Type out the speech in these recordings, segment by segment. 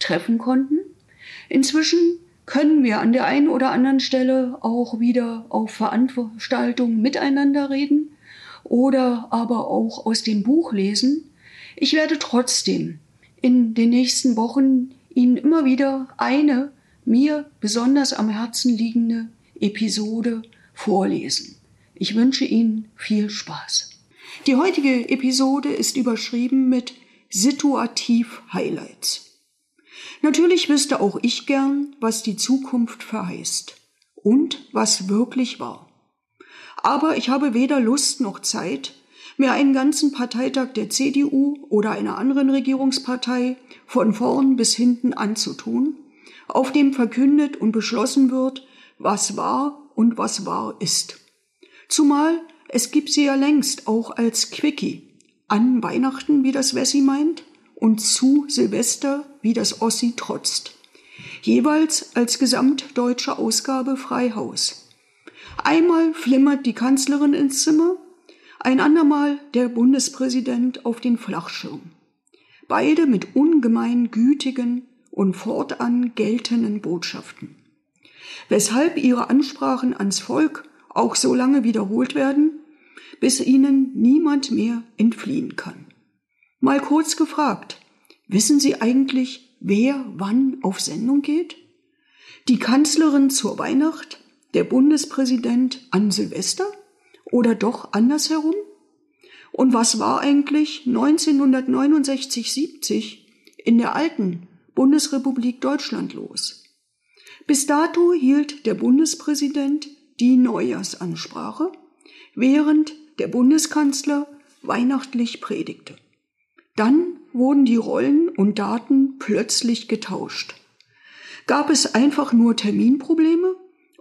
treffen konnten. Inzwischen können wir an der einen oder anderen Stelle auch wieder auf Veranstaltungen miteinander reden oder aber auch aus dem Buch lesen. Ich werde trotzdem in den nächsten Wochen Ihnen immer wieder eine mir besonders am Herzen liegende Episode vorlesen. Ich wünsche Ihnen viel Spaß. Die heutige Episode ist überschrieben mit Situativ Highlights. Natürlich wüsste auch ich gern, was die Zukunft verheißt und was wirklich war. Aber ich habe weder Lust noch Zeit, mir einen ganzen Parteitag der CDU oder einer anderen Regierungspartei von vorn bis hinten anzutun, auf dem verkündet und beschlossen wird, was war und was wahr ist. Zumal es gibt sie ja längst auch als Quickie. An Weihnachten, wie das Wessi meint, und zu Silvester, wie das Ossi trotzt. Jeweils als gesamtdeutsche Ausgabe Freihaus. Einmal flimmert die Kanzlerin ins Zimmer, ein andermal der Bundespräsident auf den Flachschirm. Beide mit ungemein gütigen und fortan geltenden Botschaften. Weshalb ihre Ansprachen ans Volk auch so lange wiederholt werden, bis ihnen niemand mehr entfliehen kann. Mal kurz gefragt, wissen Sie eigentlich, wer wann auf Sendung geht? Die Kanzlerin zur Weihnacht, der Bundespräsident an Silvester oder doch andersherum? Und was war eigentlich 1969-70 in der alten Bundesrepublik Deutschland los? Bis dato hielt der Bundespräsident die Neujahrsansprache, während der Bundeskanzler weihnachtlich predigte. Dann wurden die Rollen und Daten plötzlich getauscht. Gab es einfach nur Terminprobleme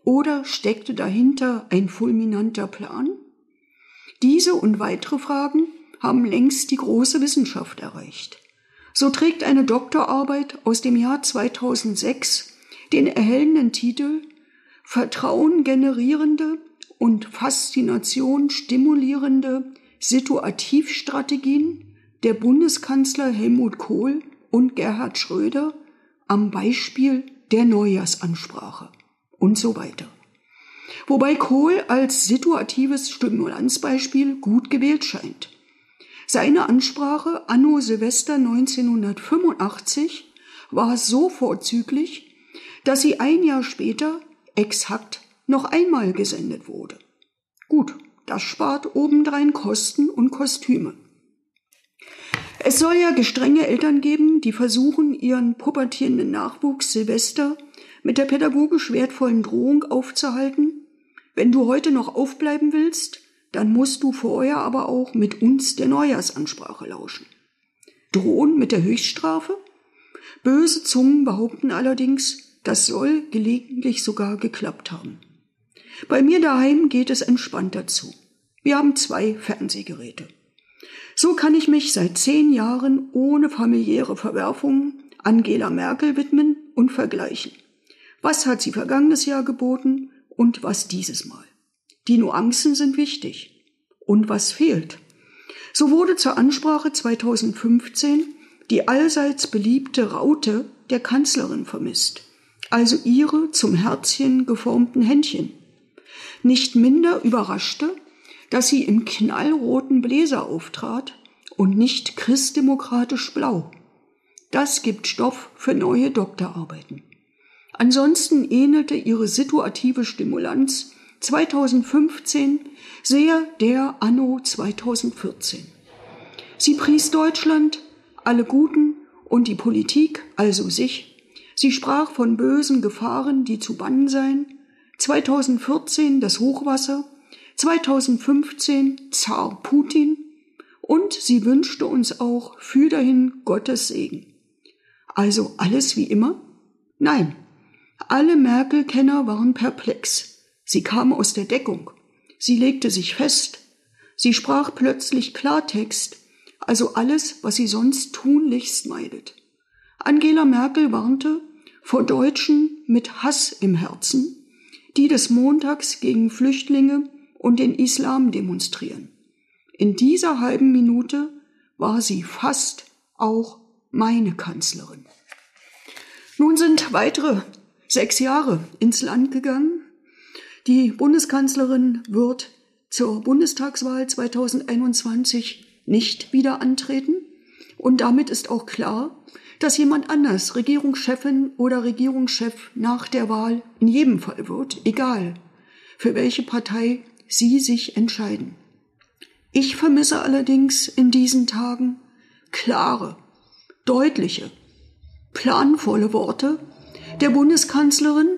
oder steckte dahinter ein fulminanter Plan? Diese und weitere Fragen haben längst die große Wissenschaft erreicht. So trägt eine Doktorarbeit aus dem Jahr 2006 den erhellenden Titel Vertrauen generierende und Faszination stimulierende Situativstrategien der Bundeskanzler Helmut Kohl und Gerhard Schröder am Beispiel der Neujahrsansprache und so weiter. Wobei Kohl als situatives Stimulanzbeispiel gut gewählt scheint. Seine Ansprache anno Silvester 1985 war so vorzüglich, dass sie ein Jahr später exakt noch einmal gesendet wurde. Gut, das spart obendrein Kosten und Kostüme. Es soll ja gestrenge Eltern geben, die versuchen, ihren pubertierenden Nachwuchs Silvester mit der pädagogisch wertvollen Drohung aufzuhalten. Wenn du heute noch aufbleiben willst, dann musst du vorher aber auch mit uns der Neujahrsansprache lauschen. Drohen mit der Höchststrafe? Böse Zungen behaupten allerdings, das soll gelegentlich sogar geklappt haben. Bei mir daheim geht es entspannt dazu. Wir haben zwei Fernsehgeräte. So kann ich mich seit zehn Jahren ohne familiäre Verwerfungen Angela Merkel widmen und vergleichen. Was hat sie vergangenes Jahr geboten und was dieses Mal? Die Nuancen sind wichtig. Und was fehlt? So wurde zur Ansprache 2015 die allseits beliebte Raute der Kanzlerin vermisst, also ihre zum Herzchen geformten Händchen. Nicht minder überraschte, dass sie im knallroten Bläser auftrat und nicht christdemokratisch blau. Das gibt Stoff für neue Doktorarbeiten. Ansonsten ähnelte ihre situative Stimulanz 2015 sehr der Anno 2014. Sie pries Deutschland, alle Guten und die Politik, also sich. Sie sprach von bösen Gefahren, die zu bannen seien. 2014 das Hochwasser, 2015 Zar Putin und sie wünschte uns auch für dahin Gottes Segen. Also alles wie immer? Nein. Alle Merkel-Kenner waren perplex. Sie kam aus der Deckung. Sie legte sich fest. Sie sprach plötzlich Klartext, also alles, was sie sonst tunlichst meidet. Angela Merkel warnte vor Deutschen mit Hass im Herzen, die des Montags gegen Flüchtlinge und den Islam demonstrieren. In dieser halben Minute war sie fast auch meine Kanzlerin. Nun sind weitere sechs Jahre ins Land gegangen. Die Bundeskanzlerin wird zur Bundestagswahl 2021 nicht wieder antreten. Und damit ist auch klar, dass jemand anders Regierungschefin oder Regierungschef nach der Wahl in jedem Fall wird, egal für welche Partei Sie sich entscheiden. Ich vermisse allerdings in diesen Tagen klare, deutliche, planvolle Worte der Bundeskanzlerin,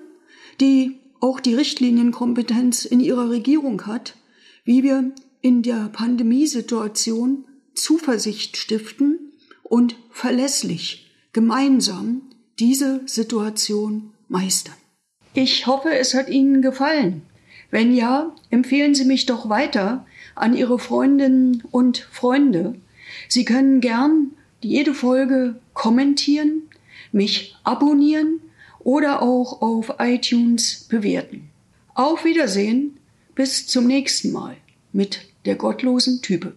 die auch die Richtlinienkompetenz in ihrer Regierung hat, wie wir in der Pandemiesituation Zuversicht stiften und verlässlich gemeinsam diese Situation meistern. Ich hoffe, es hat Ihnen gefallen. Wenn ja, empfehlen Sie mich doch weiter an Ihre Freundinnen und Freunde. Sie können gern jede Folge kommentieren, mich abonnieren oder auch auf iTunes bewerten. Auf Wiedersehen, bis zum nächsten Mal mit der gottlosen Type.